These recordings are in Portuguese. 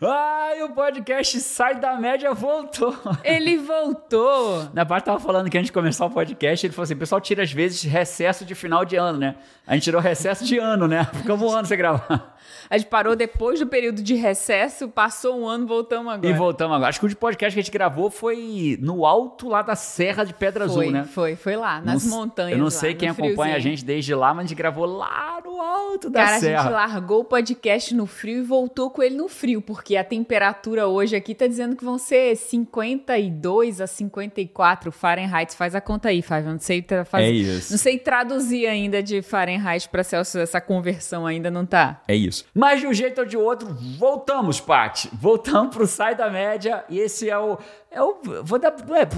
Ai, o podcast Sai da Média voltou. Ele voltou. Na parte tava falando que antes de começar o podcast, ele falou assim: o pessoal tira às vezes recesso de final de ano, né? A gente tirou recesso de ano, né? Ficamos um ano sem gravar. A gente parou depois do período de recesso, passou um ano, voltamos agora. E voltamos agora. Acho que o de podcast que a gente gravou foi no alto lá da Serra de Pedra foi, Azul, né? Foi, foi lá, nas Não- montanhas. Eu não lá, sei no quem acompanha a gente desde lá, mas a gente gravou lá no alto da Cara, a serra. gente largou o podcast no frio e voltou com ele no frio, porque a temperatura hoje aqui tá dizendo que vão ser 52 a 54 Fahrenheit. Faz a conta aí, Fábio. eu Não sei, tra- faz- É isso. não sei traduzir ainda de Fahrenheit para Celsius. Essa conversão ainda não tá. É isso. Mas de um jeito ou de outro, voltamos, Paty. Voltamos pro Sai da Média. E esse é o. É o vou, dar,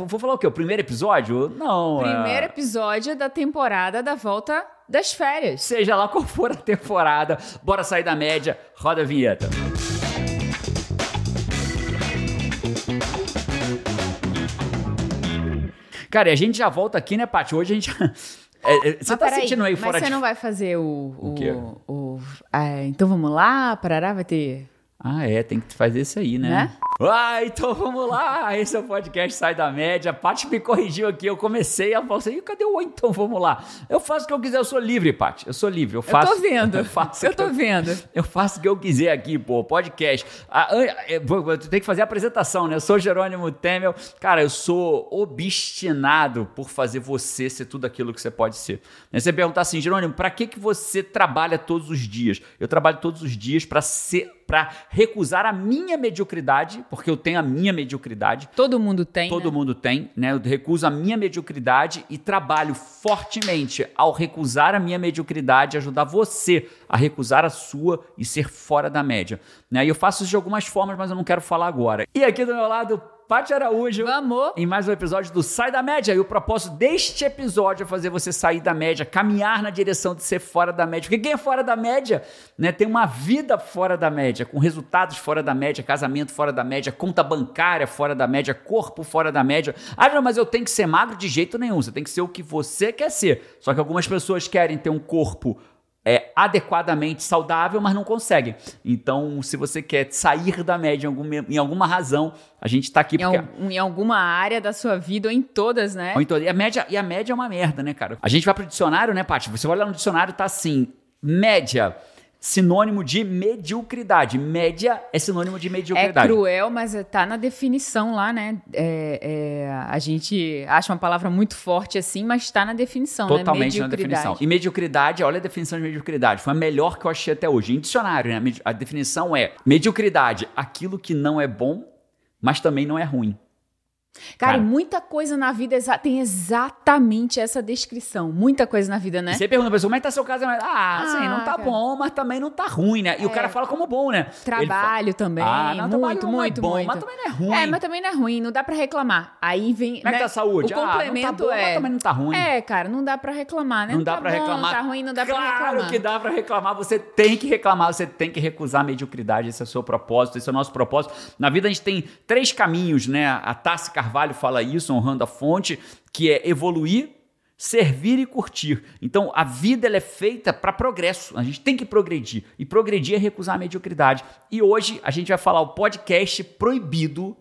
vou falar o quê? O primeiro episódio? Não. é- Primeiro episódio da temporada da volta das férias. Seja lá qual for a temporada, bora sair da média. Roda a vinheta. Cara, e a gente já volta aqui, né, Paty? Hoje a gente. É, é, você Mas tá sentindo aí mas fora você de. não vai fazer o... O quê? o- ah, então vamos lá, Parará vai ter... Ah, é, tem que fazer isso aí, né? Né? Ah, então vamos lá. Esse é o podcast Sai da Média. A Paty me corrigiu aqui. Eu comecei a falar assim, "Ih, cadê o oi? Então vamos lá. Eu faço o que eu quiser, eu sou livre, Paty. Eu sou livre. Eu Eu faço. tô vendo, Eu faço. eu tô vendo. Eu faço o que eu quiser aqui, pô, podcast. Ah, an- é, Tu tem que fazer a apresentação, né? Eu sou Jerônimo Temel. Cara, eu sou obstinado por fazer você ser tudo aquilo que você pode ser. Você perguntar assim, Jerônimo, pra que, que você trabalha todos os dias? Eu trabalho todos os dias pra ser para recusar a minha mediocridade, porque eu tenho a minha mediocridade. Todo mundo tem, Todo né? mundo tem, né? Eu recuso a minha mediocridade e trabalho fortemente ao recusar a minha mediocridade, ajudar você a recusar a sua e ser fora da média. Né? E eu faço isso de algumas formas, mas eu não quero falar agora. E aqui do meu lado, Paty Araújo. Vamos! Em mais um episódio do Sai da Média. E o propósito deste episódio é fazer você sair da média, caminhar na direção de ser fora da média. Porque quem é fora da média, né, tem uma vida fora da média, com resultados fora da média, casamento fora da média, conta bancária fora da média, corpo fora da média. Ah, não, mas eu tenho que ser magro de jeito nenhum. Você tem que ser o que você quer ser. Só que algumas pessoas querem ter um corpo adequadamente saudável, mas não conseguem. Então, se você quer sair da média em alguma, em alguma razão, a gente está aqui Em, porque al- em alguma área da sua vida, ou em todas, né? ou então, e, a média, e a média é uma merda, né, cara? A gente vai pro dicionário, né, Paty? Você olha no dicionário, tá assim: média, sinônimo de mediocridade. Média é sinônimo de É mediocridade. cruel, mas é- tá na definição lá, né? É, é, a gente acha uma palavra muito forte assim, mas tá na definição, Totalmente né? na definição. E mediocridade, olha a definição de mediocridade. Foi a melhor que eu achei até hoje. Em dicionário, né? A definição é mediocridade, aquilo que não é bom, mas também não é ruim. Cara, Cara. muita coisa na vida exa- tem exatamente essa descrição. Muita coisa na vida, né? E você pergunta pra pessoa, como é que tá seu casamento? Ah, assim, não tá cara. bom, mas também não tá ruim, né? E o cara fala como bom, né? Ele fala, Trabalho também, Ah, não, trabalho muito, não muito, é bom, muito. mas também não é ruim. É, mas também não é ruim, não dá pra reclamar. Aí vem. Como é que né, tá a saúde? O Ah, não tá complemento bom, é. mas também não tá ruim. É, cara, não dá pra reclamar, né? Não dá tá pra bom, reclamar. Tá ruim, não dá claro pra reclamar. que dá pra reclamar. Você tem que reclamar, você tem que recusar a mediocridade. Esse é o seu propósito, esse é o nosso propósito. Na vida a gente tem três caminhos, né? A Tassi Carvalho fala isso, honrando a fonte, que é evoluir, servir e curtir. Então a vida ela é feita para progresso. A gente tem que progredir. E progredir é recusar a mediocridade. E hoje a gente vai falar o podcast proibido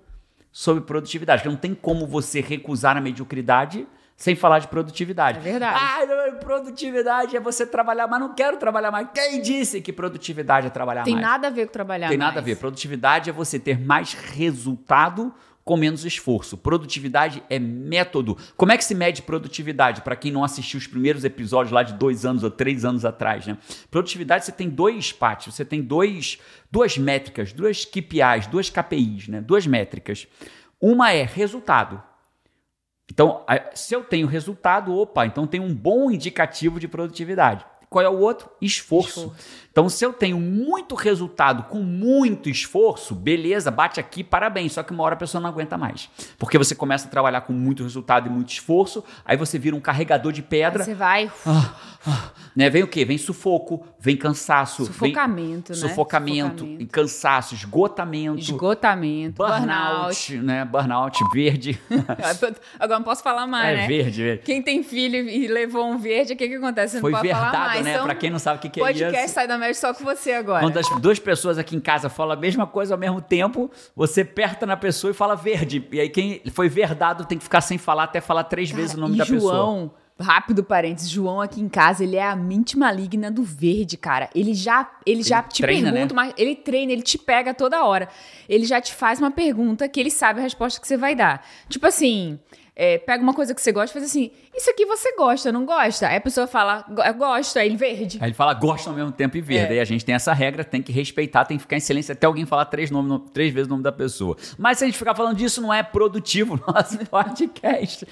sobre produtividade. Não tem como você recusar a mediocridade sem falar de produtividade. É verdade. Ah, produtividade é você trabalhar, mas não quero trabalhar mais. Quem disse que produtividade é trabalhar Tem mais? nada a ver com trabalhar Tem nada a mais. ver. Produtividade é você ter mais resultado com menos esforço. Produtividade é método. Como é que se mede produtividade? Para quem não assistiu os primeiros episódios lá de dois anos ou três anos atrás, né? Produtividade você tem dois pátios, você tem dois, duas métricas, duas KPIs, duas KPIs, né? Duas métricas. Uma é resultado. Então, se eu tenho resultado, opa, então tem um bom indicativo de produtividade. Qual é o outro? Esforço. Então, se eu tenho muito resultado com muito esforço, beleza, bate aqui, parabéns. Só que uma hora a pessoa não aguenta mais. Porque você começa a trabalhar com muito resultado e muito esforço, aí você vira um carregador de Aí pedra. você vai. Ah, ah, né? Vem o quê? Vem sufoco, vem cansaço, Sufocamento, vem né? sufocamento, Sufocamento. cansaço, esgotamento, Esgotamento, burnout. burnout, né? Burnout verde. Agora não posso falar mais, é né? verde, verde. Quem tem filho e levou um verde, o que, que acontece? Você Foi não pode falar verdado mais, ah, né? Então, pra quem não sabe o que, que é isso. Podcast sai da média só com você agora. Quando as duas pessoas aqui em casa falam a mesma coisa ao mesmo tempo, você aperta na pessoa e fala verde. E aí quem foi verdado tem que ficar sem falar até falar três Cara, vezes o nome da João, pessoa. João, rápido parênteses, João aqui em casa, ele é a mente maligna do verde, cara. Ele já, ele, ele já te treina, pergunta, né? mas ele treina, ele te pega toda hora. Ele já te faz uma pergunta que ele sabe a resposta que você vai dar. Tipo assim, é, pega uma coisa que você gosta e faz assim: Isso aqui você gosta, não gosta? Aí a pessoa fala, gosto, aí ele verde. Aí ele fala, gosta ao mesmo tempo e verde. É. Aí a gente tem essa regra, tem que respeitar, tem que ficar em silêncio até alguém falar três, nome, três vezes o nome da pessoa. Mas se a gente ficar falando disso, não é produtivo o nosso podcast.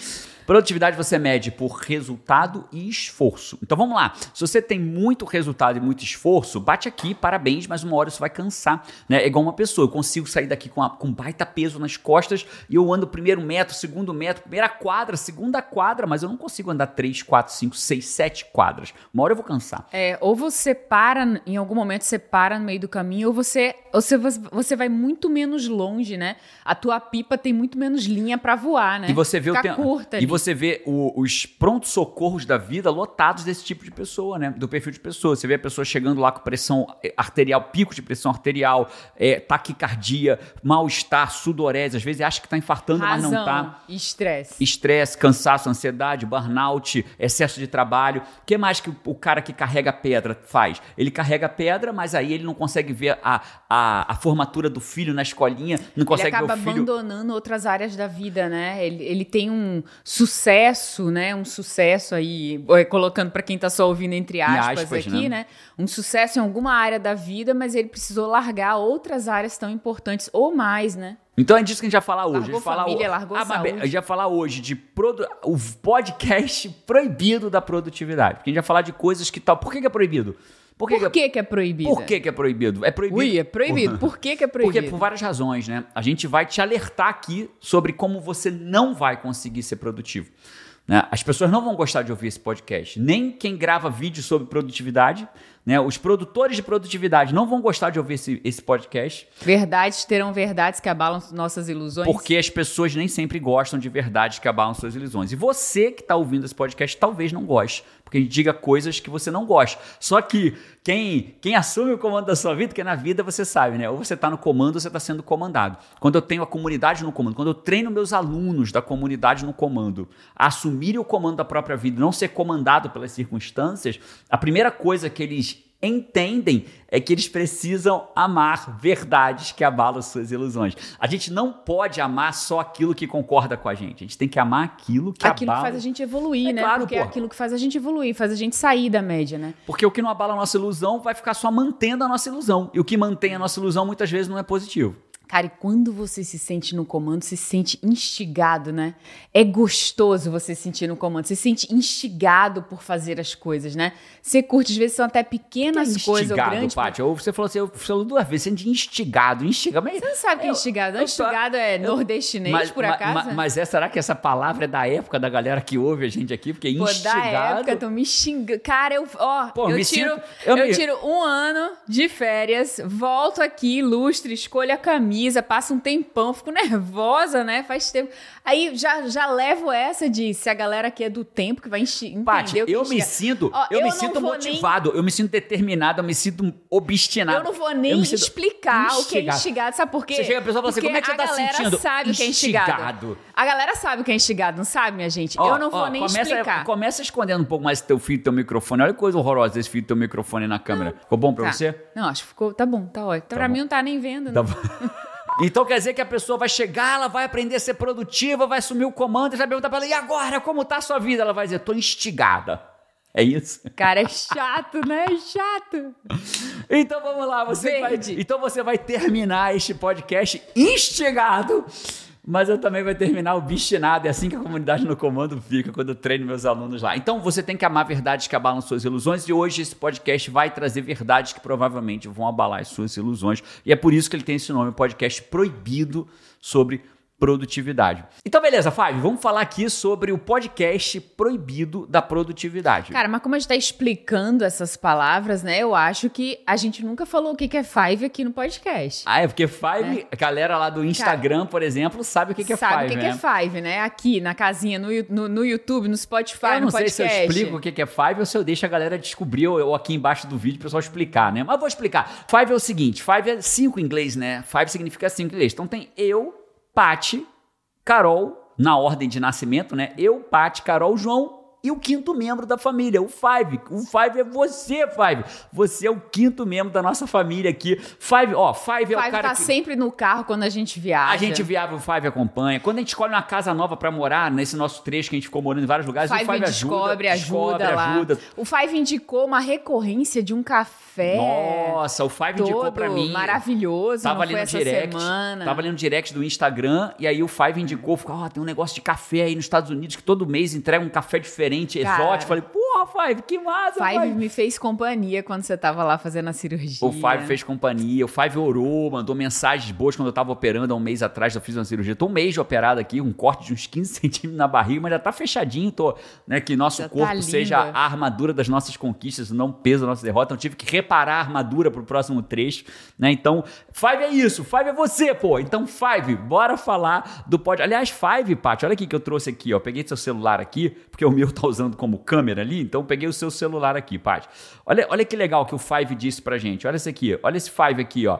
Produtividade você mede por resultado e esforço. Então vamos lá. Se você tem muito resultado e muito esforço, bate aqui, parabéns, mas uma hora você vai cansar. Né? É igual uma pessoa. Eu consigo sair daqui com, a, com baita peso nas costas e eu ando primeiro metro, segundo metro, primeira quadra, segunda quadra, mas eu não consigo andar três, quatro, cinco, seis, sete quadras. Uma hora eu vou cansar. É, ou você para, em algum momento você para no meio do caminho, ou você, ou você, você vai muito menos longe, né? A tua pipa tem muito menos linha para voar, né? E você vê Fica o tempo. curta. E você você vê o, os prontos socorros da vida lotados desse tipo de pessoa, né? Do perfil de pessoa. Você vê a pessoa chegando lá com pressão eh, arterial, pico de pressão arterial, é, taquicardia, mal-estar, sudorese. Às vezes acha que está infartando, Razão. mas não está. Estresse. Estresse, cansaço, ansiedade, burnout, excesso de trabalho. O que mais que o cara que carrega pedra faz? Ele carrega pedra, mas aí ele não consegue ver a, a, a formatura do filho na escolinha, não consegue ver o filho... Ele acaba abandonando outras áreas da vida, né? Ele, ele tem um sucesso, né? Um sucesso aí, colocando para quem tá só ouvindo entre aspas, aspas aqui, né? né? Um sucesso em alguma área da vida, mas ele precisou largar outras áreas tão importantes ou mais, né? Então é disso que a gente vai falar hoje. Largou a gente família, falar, largou ah, saúde. A gente vai falar hoje de produ... o podcast proibido da produtividade. Porque a gente vai falar de coisas que tal. Por que, que é proibido? Por, que, Por que, que, é proibido? Por que, que é proibido? É proibido. Ui, é proibido. Por que, que é proibido? Porque por várias razões, né? A gente vai te alertar aqui sobre como você não vai conseguir ser produtivo. Né? As pessoas não vão gostar de ouvir esse podcast. Nem quem grava vídeo sobre produtividade, né? Os produtores de produtividade não vão gostar de ouvir esse, esse podcast. Verdades terão verdades que abalam nossas ilusões. Porque as pessoas nem sempre gostam de verdades que abalam suas ilusões. E você que está ouvindo esse podcast talvez não goste porque a gente diga coisas que você não gosta. Só que quem, quem assume o comando da sua vida, que na vida você sabe, né? Ou você está no comando ou você está sendo comandado. Quando eu tenho a comunidade no comando, quando eu treino meus alunos da comunidade no comando a assumirem o comando da própria vida, não ser comandado pelas circunstâncias, a primeira coisa que eles entendem é que eles precisam amar verdades que abalam suas ilusões. A gente não pode amar só aquilo que concorda com a gente. A gente tem que amar aquilo que aquilo abala... que faz a gente evoluir, é né? Claro, Porque é aquilo que faz a gente evoluir, faz a gente sair da média, né? Porque o que não abala a nossa ilusão vai ficar só mantendo a nossa ilusão. E o que mantém a nossa ilusão muitas vezes não é positivo. Cara, e quando você se sente no comando, você se sente instigado, né? É gostoso você se sentir no comando. Você se sente instigado por fazer as coisas, né? Você curte, às vezes são até pequenas que é coisas ou grandes. Paty, ou você falou assim, eu falou duas vezes, sente instigado, instigado. Mas, você não sabe o que é instigado? Eu, instigado é nordestinês, mas, por acaso? Mas, mas é, será que essa palavra é da época da galera que ouve a gente aqui? Porque instigado... Pô, da época, tô me xingando. Cara, eu, ó, Pô, eu, tiro, sinto, eu, eu me... tiro um ano de férias, volto aqui, ilustre, escolho a passo um tempão, fico nervosa, né? Faz tempo. Aí já, já levo essa de se a galera aqui é do tempo que vai entender Paty, eu me sinto, Ó, eu, eu me sinto motivado, nem... eu me sinto determinado, eu me sinto obstinado. Eu não vou nem explicar instigado. o que é instigado, sabe por quê? Você chega a pessoa e fala assim, como é que você tá sentindo? A galera sabe o que é instigado. A galera sabe o que é instigado, não sabe, minha gente? Ó, eu não vou ó, nem começa, explicar. Começa escondendo um pouco mais teu fio teu microfone. Olha que coisa horrorosa desse fio teu microfone na câmera. Não. Ficou bom pra tá. você? Não, acho que ficou, tá bom, tá ótimo. Tá pra bom. mim não tá nem vendo, tá Bom. Então quer dizer que a pessoa vai chegar, ela vai aprender a ser produtiva, vai assumir o comando e vai perguntar para ela: e agora, como tá a sua vida? Ela vai dizer: tô instigada. É isso? Cara, é chato, né? É chato. Então vamos lá, você vai, então você vai terminar este podcast instigado mas eu também vou terminar o bichinado. É assim que a comunidade no comando fica quando eu treino meus alunos lá. Então você tem que amar verdades que abalam suas ilusões. E hoje esse podcast vai trazer verdades que provavelmente vão abalar as suas ilusões. E é por isso que ele tem esse nome, podcast proibido sobre produtividade. Então, beleza, Fábio, vamos falar aqui sobre o podcast proibido da produtividade. Cara, mas como a gente tá explicando essas palavras, né? Eu acho que a gente nunca falou o que é Five aqui no podcast. Ah, é porque Five, é. a galera lá do Instagram, Cara, por exemplo, sabe o que, é Five. Sabe o que, né? que é né? Five, né? Aqui na casinha, no, no, no YouTube, no Spotify, eu não sei se eu explico o que é Five ou se eu deixo a galera descobrir ou, ou aqui embaixo do vídeo o pessoal explicar, né? Mas vou explicar. Five é o seguinte: Five é cinco em inglês, né? Five significa cinco em inglês. Então tem eu, Pati, Carol, na ordem de nascimento, né? Eu, Pati, Carol, João e o quinto membro da família, o Five. O Five é você, Five. Você é o quinto membro da nossa família aqui. Five, ó, Five, Five é o cara tá que... sempre no carro quando a gente viaja. A gente viaja, o Five acompanha. Quando a gente escolhe uma casa nova para morar, nesse nosso trecho que a gente ficou morando em vários lugares, Five o Five descobre, ajuda, descobre, ajuda, ajuda. O Five indicou uma recorrência de um café. Nossa, o Five indicou para mim. Maravilhoso, tava ali no direct, semana. Tava ali no direct do Instagram e aí o Five indicou, ficou, ó, oh, tem um negócio de café aí nos Estados Unidos que todo mês entrega um café diferente, Cara, exótico. Falei, porra, Five, que massa, Five. Five me fez companhia quando você tava lá fazendo a cirurgia. O Five fez companhia, o Five orou, mandou mensagens boas quando eu tava operando há um mês atrás, eu fiz uma cirurgia. Tô um mês de operado aqui, um corte de uns 15 centímetros na barriga, mas já tá fechadinho, tô, né, que nosso já tá corpo tá seja a armadura das nossas conquistas, não peso da nossa derrota. Então tive que reparar a armadura pro próximo trecho, né? Então, Five é isso, Five é você, pô. Então, Five, bora falar do pod. Aliás, Five, Paty, olha aqui que eu trouxe aqui, ó. Peguei seu celular aqui, porque o meu tá usando como câmera ali, então peguei o seu celular aqui, Paty. Olha, olha que legal que o Five disse pra gente. Olha esse aqui, olha esse Five aqui, ó.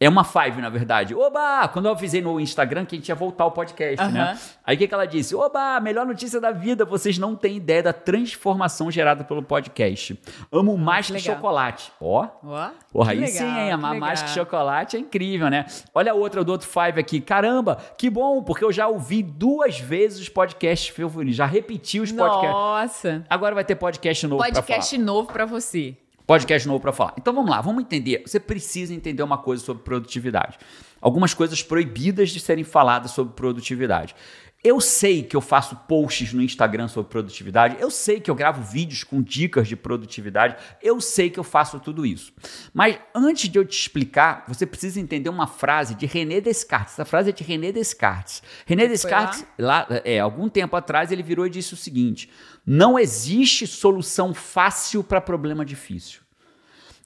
É uma Five, na verdade. Oba! Quando eu avisei no Instagram que a gente ia voltar ao podcast, uhum. né? Aí o que, que ela disse? Oba! Melhor notícia da vida. Vocês não têm ideia da transformação gerada pelo podcast. Amo oh, mais que, que chocolate. Ó. Ó. Porra, aí legal, sim, hein? Amar mais que chocolate é incrível, né? Olha a outra do outro Five aqui. Caramba, que bom, porque eu já ouvi duas vezes os podcasts favoritos. Já repeti os podcasts. Nossa. Agora vai ter podcast novo Podcast pra novo pra você podcast novo para falar. Então vamos lá, vamos entender. Você precisa entender uma coisa sobre produtividade. Algumas coisas proibidas de serem faladas sobre produtividade. Eu sei que eu faço posts no Instagram sobre produtividade, eu sei que eu gravo vídeos com dicas de produtividade, eu sei que eu faço tudo isso. Mas antes de eu te explicar, você precisa entender uma frase de René Descartes. Essa frase é de René Descartes. René Descartes, lá? lá, é, algum tempo atrás, ele virou e disse o seguinte: não existe solução fácil para problema difícil.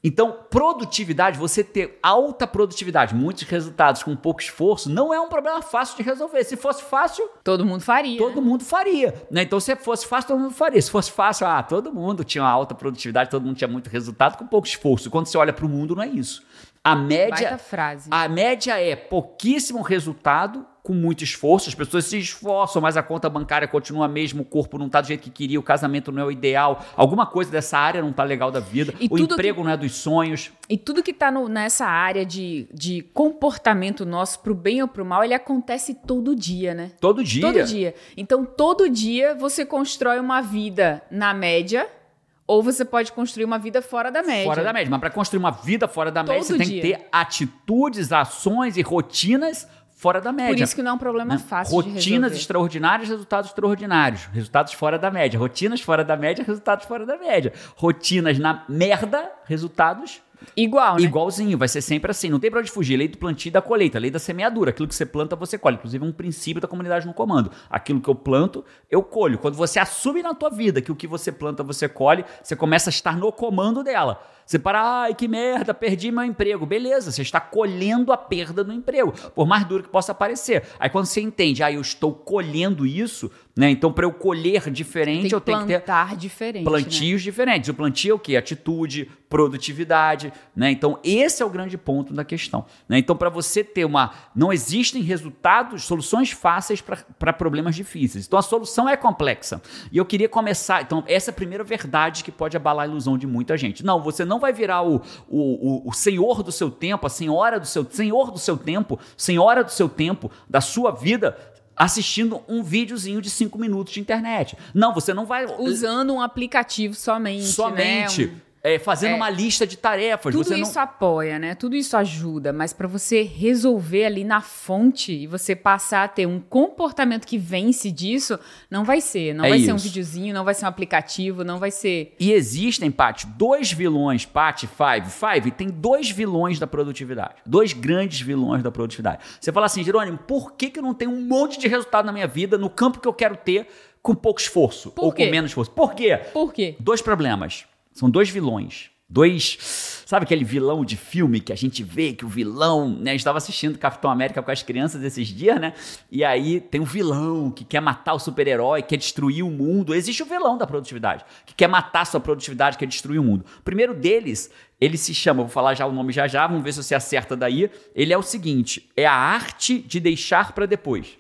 Então, produtividade, você ter alta produtividade, muitos resultados com pouco esforço, não é um problema fácil de resolver. Se fosse fácil, todo mundo faria. Todo né? mundo faria. Né? Então, se fosse fácil, todo mundo faria. Se fosse fácil, ah, todo mundo tinha uma alta produtividade, todo mundo tinha muito resultado com pouco esforço. Quando você olha para o mundo, não é isso. A média, a média é pouquíssimo resultado com muito esforço, as pessoas se esforçam, mas a conta bancária continua mesmo, o corpo não está do jeito que queria, o casamento não é o ideal, alguma coisa dessa área não está legal da vida, e o emprego que, não é dos sonhos. E tudo que está nessa área de, de comportamento nosso, pro bem ou pro mal, ele acontece todo dia, né? Todo dia. Todo dia. Então, todo dia você constrói uma vida na média ou você pode construir uma vida fora da média. Fora da média. Mas para construir uma vida fora da Todo média, você dia. tem que ter atitudes, ações e rotinas fora da média. Por isso que não é um problema né? fácil Rotinas extraordinárias, resultados extraordinários. Resultados fora da média. Rotinas fora da média, resultados fora da média. Rotinas na merda, resultados Igual, né? Igualzinho, vai ser sempre assim. Não tem pra onde fugir. Lei do plantio e da colheita, lei da semeadura. Aquilo que você planta, você colhe. Inclusive, é um princípio da comunidade no comando. Aquilo que eu planto, eu colho. Quando você assume na tua vida que o que você planta, você colhe, você começa a estar no comando dela. Você para, ai que merda, perdi meu emprego. Beleza, você está colhendo a perda do emprego, por mais duro que possa parecer. Aí quando você entende, ah, eu estou colhendo isso, né? Então, para eu colher diferente, eu tenho que ter diferente, plantios né? diferentes. O plantio é o quê? Atitude, produtividade, né? Então, esse é o grande ponto da questão. Né? Então, para você ter uma. Não existem resultados, soluções fáceis para problemas difíceis. Então, a solução é complexa. E eu queria começar. Então, essa é a primeira verdade que pode abalar a ilusão de muita gente. Não, você não vai virar o, o, o, o senhor do seu tempo, a senhora do seu senhor do seu tempo, senhora do seu tempo, da sua vida, assistindo um videozinho de 5 minutos de internet. Não, você não vai. Usando um aplicativo somente. Né? Somente. Né? É, fazendo é, uma lista de tarefas. Tudo isso não... apoia, né? Tudo isso ajuda, mas para você resolver ali na fonte e você passar a ter um comportamento que vence disso, não vai ser. Não é vai isso. ser um videozinho, não vai ser um aplicativo, não vai ser. E existem, Paty, dois vilões, Paty, Five. Five tem dois vilões da produtividade. Dois grandes vilões da produtividade. Você fala assim, Jerônimo, por que, que eu não tenho um monte de resultado na minha vida, no campo que eu quero ter, com pouco esforço? Por ou quê? com menos esforço? Por quê? Por quê? Dois problemas. São dois vilões. Dois. Sabe aquele vilão de filme que a gente vê que o vilão. Né? A gente estava assistindo Capitão América com as crianças esses dias, né? E aí tem um vilão que quer matar o super-herói, quer destruir o mundo. Existe o vilão da produtividade, que quer matar sua produtividade, quer destruir o mundo. O primeiro deles, ele se chama, vou falar já o nome já já, vamos ver se você acerta daí. Ele é o seguinte: é a arte de deixar para depois.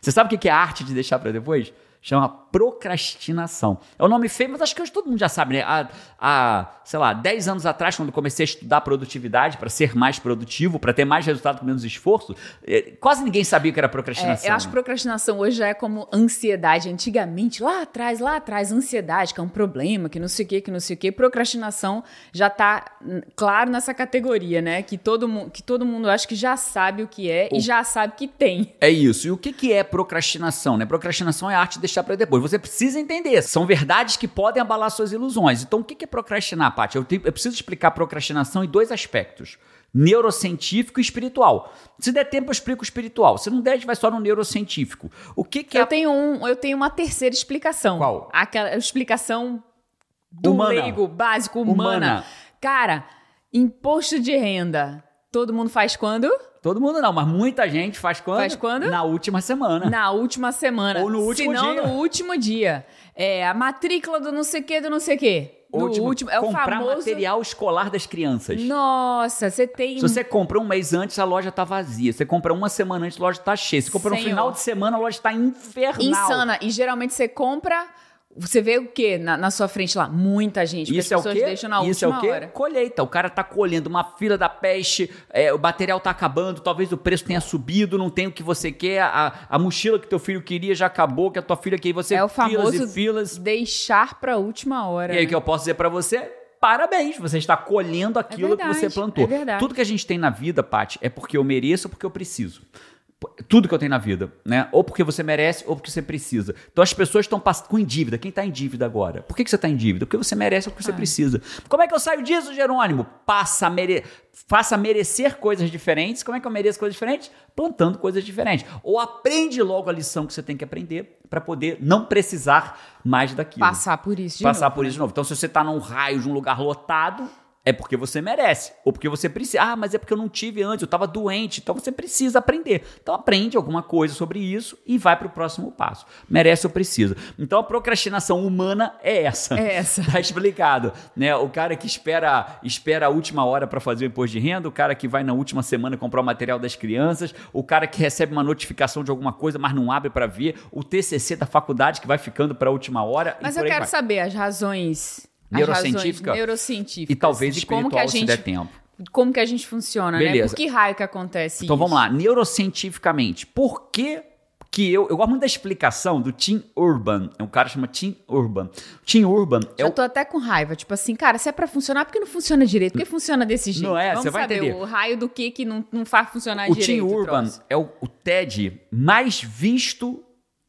Você sabe o que é a arte de deixar para depois? Chama procrastinação. É um nome feio, mas acho que hoje todo mundo já sabe, né? Há, há sei lá, 10 anos atrás, quando comecei a estudar produtividade para ser mais produtivo, para ter mais resultado com menos esforço, é, quase ninguém sabia o que era procrastinação. É, eu acho que procrastinação hoje já é como ansiedade. Antigamente, lá atrás, lá atrás, ansiedade, que é um problema, que não sei o que, que não sei o que. Procrastinação já está hum, claro nessa categoria, né? Que todo, mundo, que todo mundo acho que já sabe o que é o... e já sabe que tem. É isso. E o que, que é procrastinação? Né? Procrastinação é a arte de deixar para depois. Você precisa entender. São verdades que podem abalar suas ilusões. Então, o que é procrastinar, Paty? Eu, eu preciso explicar procrastinação em dois aspectos neurocientífico e espiritual. Se der tempo, eu explico o espiritual. Se não der, a gente vai só no neurocientífico. O que, que eu é... tenho um, eu tenho uma terceira explicação. Qual? Aquela explicação do humana. leigo, básico, humana. humana. Cara, imposto de renda. Todo mundo faz quando? Todo mundo não, mas muita gente faz quando? Faz quando? Na última semana. Na última semana. Ou no último Se não, dia. no último dia. É a matrícula do não sei o que, do não sei o que. No último, último, é o comprar famoso... material escolar das crianças. Nossa, você tem... Se você compra um mês antes, a loja tá vazia. Você compra uma semana antes, a loja tá cheia. Se compra no Senhor. final de semana, a loja tá infernal. Insana. E geralmente você compra... Você vê o quê na, na sua frente lá? Muita gente. Isso é o pessoas quê? deixam na Isso é última o quê? hora. Colheita. O cara tá colhendo uma fila da peste, é, o material tá acabando, talvez o preço tenha subido, não tem o que você quer, a, a mochila que teu filho queria já acabou, que a tua filha queria, você É o filas famoso e filas. deixar pra última hora. E aí o né? que eu posso dizer pra você? Parabéns, você está colhendo aquilo que verdade, você plantou. é verdade. Tudo que a gente tem na vida, Paty, é porque eu mereço ou porque eu preciso. Tudo que eu tenho na vida, né? Ou porque você merece ou porque você precisa. Então as pessoas estão com em dívida. Quem está em dívida agora? Por que, que você está em dívida? Porque você merece ou porque você Ah. precisa. Como é que eu saio disso, Jerônimo? Passa a mere... Faça merecer coisas diferentes. Como é que eu mereço coisas diferentes? Plantando coisas diferentes. Ou aprende logo a lição que você tem que aprender para poder não precisar mais daquilo Passar por isso de passar novo, por né? isso de novo. Então, se você está num raio de um lugar lotado, é porque você merece. Ou porque você precisa. Ah, mas é porque eu não tive antes, eu estava doente. Então você precisa aprender. Então aprende alguma coisa sobre isso e vai para o próximo passo. Merece ou precisa. Então a procrastinação humana é essa. É essa. Tá explicado. Né? O cara que espera, espera a última hora para fazer o imposto de renda, o cara que vai na última semana comprar o material das crianças, o cara que recebe uma notificação de alguma coisa, mas não abre para ver, o TCC da faculdade que vai ficando para a última hora. Mas eu quero saber as razões... Neurocientífica? razões neurocientíficas. E talvez como espiritual, a se gente, der tempo. Como que a gente funciona, né? Beleza. Por que raio que acontece Então isso? vamos lá, neurocientificamente, por que que eu, eu gosto muito da explicação do Tim Urban, é um cara que chama Tim Urban. Tim Urban é Eu o tô até com raiva. Tipo assim, cara, se é pra funcionar, por que não funciona direito? Por que funciona desse jeito? Não é? Vamos Você vai entender. o raio do que que não, não faz funcionar O direito. Tim o Urban troço. é o, o TED mais visto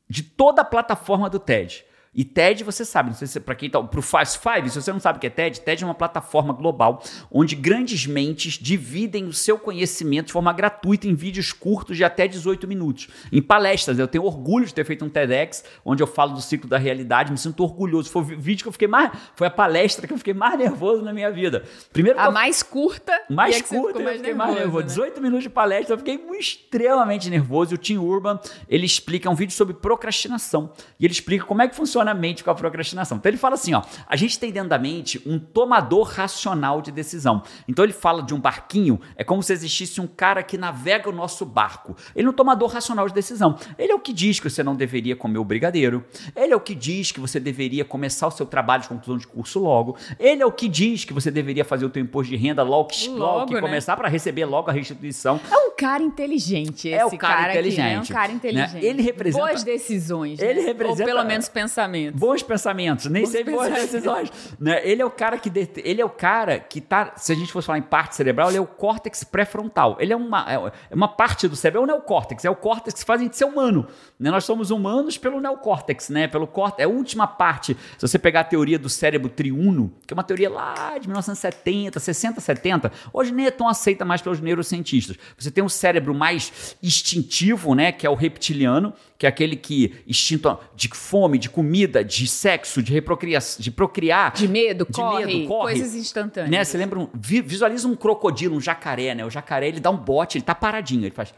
de toda a plataforma do TED. E TED, você sabe, não sei se para quem tá, pro Fast Five, se você não sabe o que é TED, TED é uma plataforma global onde grandes mentes dividem o seu conhecimento de forma gratuita em vídeos curtos de até 18 minutos. Em palestras, eu tenho orgulho de ter feito um TEDx onde eu falo do ciclo da realidade, me sinto orgulhoso. Foi o vídeo que eu fiquei mais, foi a palestra que eu fiquei mais nervoso na minha vida. Primeiro A eu mais curta. mais é curta, eu mais fiquei mais nervoso, nervoso. né? 18 minutos de palestra, eu fiquei extremamente nervoso. E o Tim Urban, ele explica um vídeo sobre procrastinação. E ele explica como é que funciona a mente com a procrastinação. Então ele fala assim, ó, a gente tem dentro da mente um tomador racional de decisão. Então ele fala de um barquinho, é como se existisse um cara que navega o nosso barco. Ele é um tomador racional de decisão. Ele é o que diz que você não deveria comer o brigadeiro. Ele é o que diz que você deveria começar o seu trabalho de conclusão de curso logo. Ele é o que diz que você deveria fazer o teu imposto de renda logo que, logo Logo, que né? começar para receber logo a restituição. É um cara inteligente esse É o cara aqui, né? É um inteligente, cara né? inteligente. Ele representa- Boas decisões, né? Ele representa- Ou pelo menos pensamento. Pensamentos. Bons pensamentos, nem bons sempre boas decisões. Né? Ele é o cara que det... ele é o cara que tá, se a gente fosse falar em parte cerebral, ele é o córtex pré-frontal. Ele é uma, é uma parte do cérebro, é o neocórtex, é o córtex que faz a gente ser humano. Né? Nós somos humanos pelo neocórtex, né? Pelo córtex, é a última parte. Se você pegar a teoria do cérebro triuno, que é uma teoria lá de 1970, 60, 70, hoje nem é tão aceita mais pelos neurocientistas. Você tem um cérebro mais instintivo, né? Que é o reptiliano, que é aquele que instinto de fome, de comida, de sexo, de reprocriação, de procriar, de medo, de corre, medo, corre, coisas instantâneas. Né? Você lembra, um, visualiza um crocodilo, um jacaré, né? O jacaré ele dá um bote, ele tá paradinho, ele faz,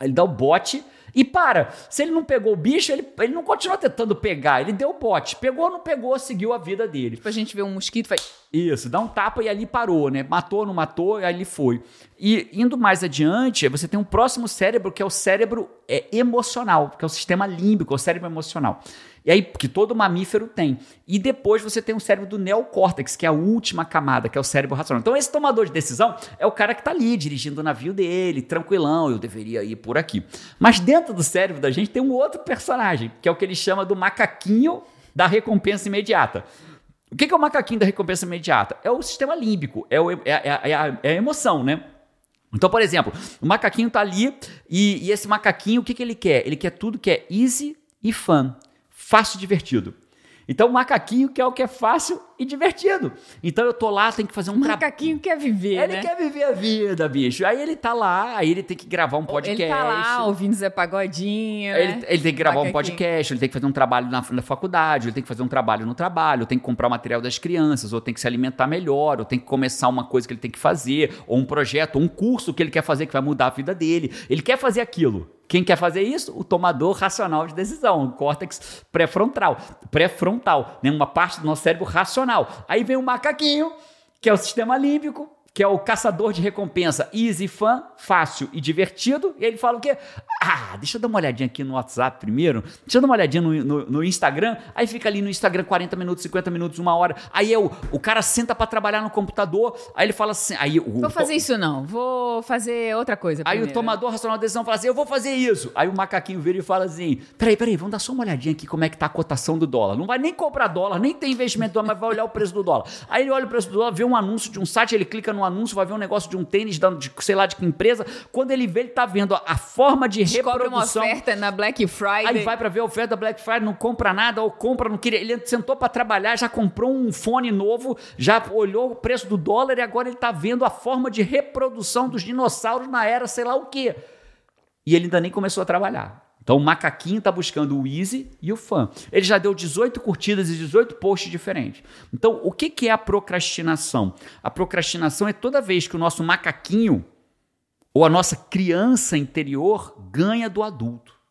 ele dá o bote e para. Se ele não pegou o bicho, ele, ele não continua tentando pegar. Ele deu o bote. Pegou, não pegou, seguiu a vida dele. Tipo, a gente vê um mosquito faz. Isso, dá um tapa e ali parou, né? Matou, não matou, e ali foi. E indo mais adiante, você tem um próximo cérebro que é o cérebro é, emocional, que é o sistema límbico, é o cérebro emocional. E aí, que todo mamífero tem. E depois você tem o cérebro do neocórtex, que é a última camada, que é o cérebro racional. Então, esse tomador de decisão é o cara que está ali, dirigindo o navio dele, tranquilão, eu deveria ir por aqui. Mas dentro do cérebro da gente tem um outro personagem, que é o que ele chama do macaquinho da recompensa imediata. O que é o macaquinho da recompensa imediata? É o sistema límbico, é, o, é, é, é, a, é a emoção, né? Então, por exemplo, o macaquinho está ali e, e, esse macaquinho, o que, que ele quer? Ele quer tudo que é easy e fun fácil e divertido. Então o macaquinho quer o que é fácil e divertido. Então eu tô lá, tem que fazer um. O macaquinho quer viver, ele né? quer viver a vida, bicho. Aí ele tá lá, aí ele tem que gravar um podcast. Ele tá lá ouvindo Zé Pagodinho, ele, né? ele, tem que gravar macaquinho. um podcast, ele tem que fazer um trabalho na, na, faculdade, ele tem que fazer um trabalho no trabalho, tem que comprar o material das crianças, ou tem que se alimentar melhor, ou tem que começar uma coisa que ele tem que fazer, ou um projeto, ou um curso que ele quer fazer que vai mudar a vida dele. Ele quer fazer aquilo. Quem quer fazer isso? O tomador racional de decisão, o córtex pré-frontal, pré-frontal, né? uma parte do nosso cérebro racional. Aí vem o macaquinho, que é o sistema límbico, que é o caçador de recompensa easy, fun, fácil e divertido. E ele fala o quê? Ah, deixa eu dar uma olhadinha aqui no WhatsApp primeiro. Deixa eu dar uma olhadinha no, no, no Instagram. Aí fica ali no Instagram 40 minutos, 50 minutos, uma hora. Aí é o, o cara senta para trabalhar no computador. Aí ele fala assim. Aí, o, vou fazer isso não, vou fazer outra coisa. Aí o tomador racional de decisão fala assim: eu vou fazer isso. Aí o macaquinho vira e fala assim: peraí, peraí, vamos dar só uma olhadinha aqui como é que tá a cotação do dólar. Não vai nem comprar dólar, nem tem investimento dólar, mas vai olhar o preço do dólar. Aí ele olha o preço do dólar, vê um anúncio de um site, ele clica no anúncio, vai ver um negócio de um tênis, de sei lá de que empresa. Quando ele vê, ele tá vendo a, a forma de Descobre reprodução. uma oferta na Black Friday. Aí vai para ver a oferta da Black Friday, não compra nada, ou compra, não queria. Ele sentou para trabalhar, já comprou um fone novo, já olhou o preço do dólar e agora ele tá vendo a forma de reprodução dos dinossauros na era sei lá o quê. E ele ainda nem começou a trabalhar. Então o macaquinho está buscando o easy e o fun. Ele já deu 18 curtidas e 18 posts diferentes. Então o que, que é a procrastinação? A procrastinação é toda vez que o nosso macaquinho ou a nossa criança interior ganha do adulto.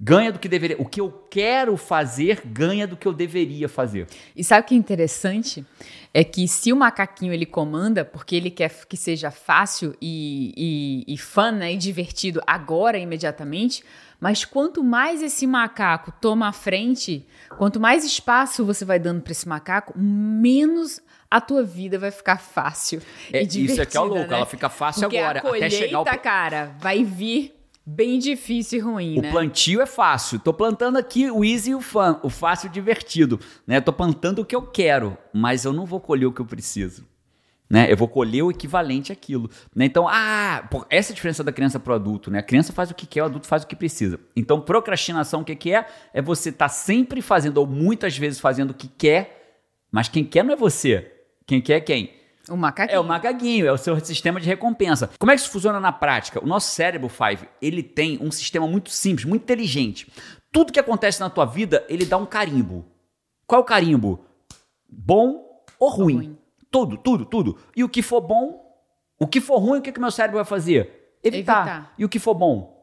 Ganha do que deveria. O que eu quero fazer ganha do que eu deveria fazer. E sabe o que é interessante? É que se o macaquinho ele comanda, porque ele quer que seja fácil e, e, e fun né, e divertido agora, imediatamente, mas quanto mais esse macaco toma a frente, quanto mais espaço você vai dando para esse macaco, menos a tua vida vai ficar fácil. É, isso é que é o louco, né? ela fica fácil Porque agora. A colheita, até chegar o... cara, vai vir bem difícil e ruim, o né? O plantio é fácil. Tô plantando aqui o easy e o fun, o fácil e divertido, né? Tô plantando o que eu quero, mas eu não vou colher o que eu preciso. Né? Eu vou colher o equivalente àquilo. Né? Então, ah, essa é a diferença da criança para o adulto. Né? A criança faz o que quer, o adulto faz o que precisa. Então, procrastinação, o que, que é? É você estar tá sempre fazendo, ou muitas vezes fazendo o que quer, mas quem quer não é você. Quem quer é quem? O macaquinho. É o macaquinho, é o seu sistema de recompensa. Como é que isso funciona na prática? O nosso cérebro, Five, ele tem um sistema muito simples, muito inteligente. Tudo que acontece na tua vida, ele dá um carimbo. Qual é o carimbo? Bom ou ruim? ruim. Tudo, tudo, tudo. E o que for bom, o que for ruim, o que, que meu cérebro vai fazer? Evitar. Evitar. E o que for bom?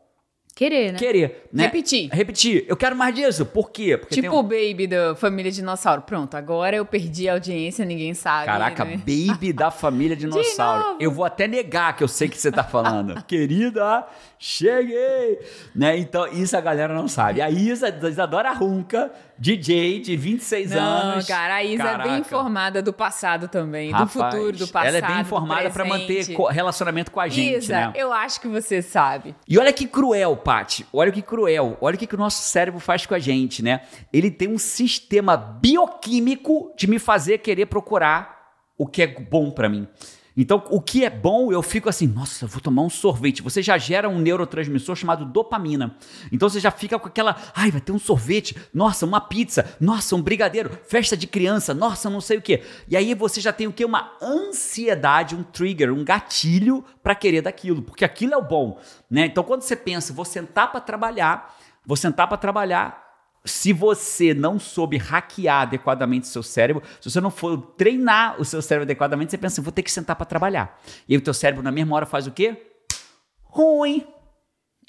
Querer, né? Querer. Né? Repetir. Repetir. Eu quero mais disso. Por quê? Porque tipo o um... Baby da Família Dinossauro. Pronto, agora eu perdi a audiência, ninguém sabe. Caraca, né? Baby da Família Dinossauro. eu vou até negar que eu sei que você tá falando. Querida, cheguei! Né? Então, isso a galera não sabe. A Isa, Isadora Runca, DJ de 26 Não, anos. cara, a Isa Caraca. é bem informada do passado também, Rapaz, do futuro, do passado. Ela é bem informada para manter relacionamento com a gente, Isa, né? eu acho que você sabe. E olha que cruel, Paty. Olha que cruel. Olha o que, que o nosso cérebro faz com a gente, né? Ele tem um sistema bioquímico de me fazer querer procurar o que é bom pra mim. Então, o que é bom, eu fico assim, nossa, vou tomar um sorvete. Você já gera um neurotransmissor chamado dopamina. Então você já fica com aquela, ai, vai ter um sorvete, nossa, uma pizza, nossa, um brigadeiro, festa de criança, nossa, não sei o quê. E aí você já tem o quê? Uma ansiedade, um trigger, um gatilho para querer daquilo, porque aquilo é o bom, né? Então quando você pensa, vou sentar para trabalhar, vou sentar para trabalhar, se você não soube hackear adequadamente o seu cérebro, se você não for treinar o seu cérebro adequadamente, você pensa, vou ter que sentar para trabalhar. E aí o teu cérebro na mesma hora faz o quê? Ruim.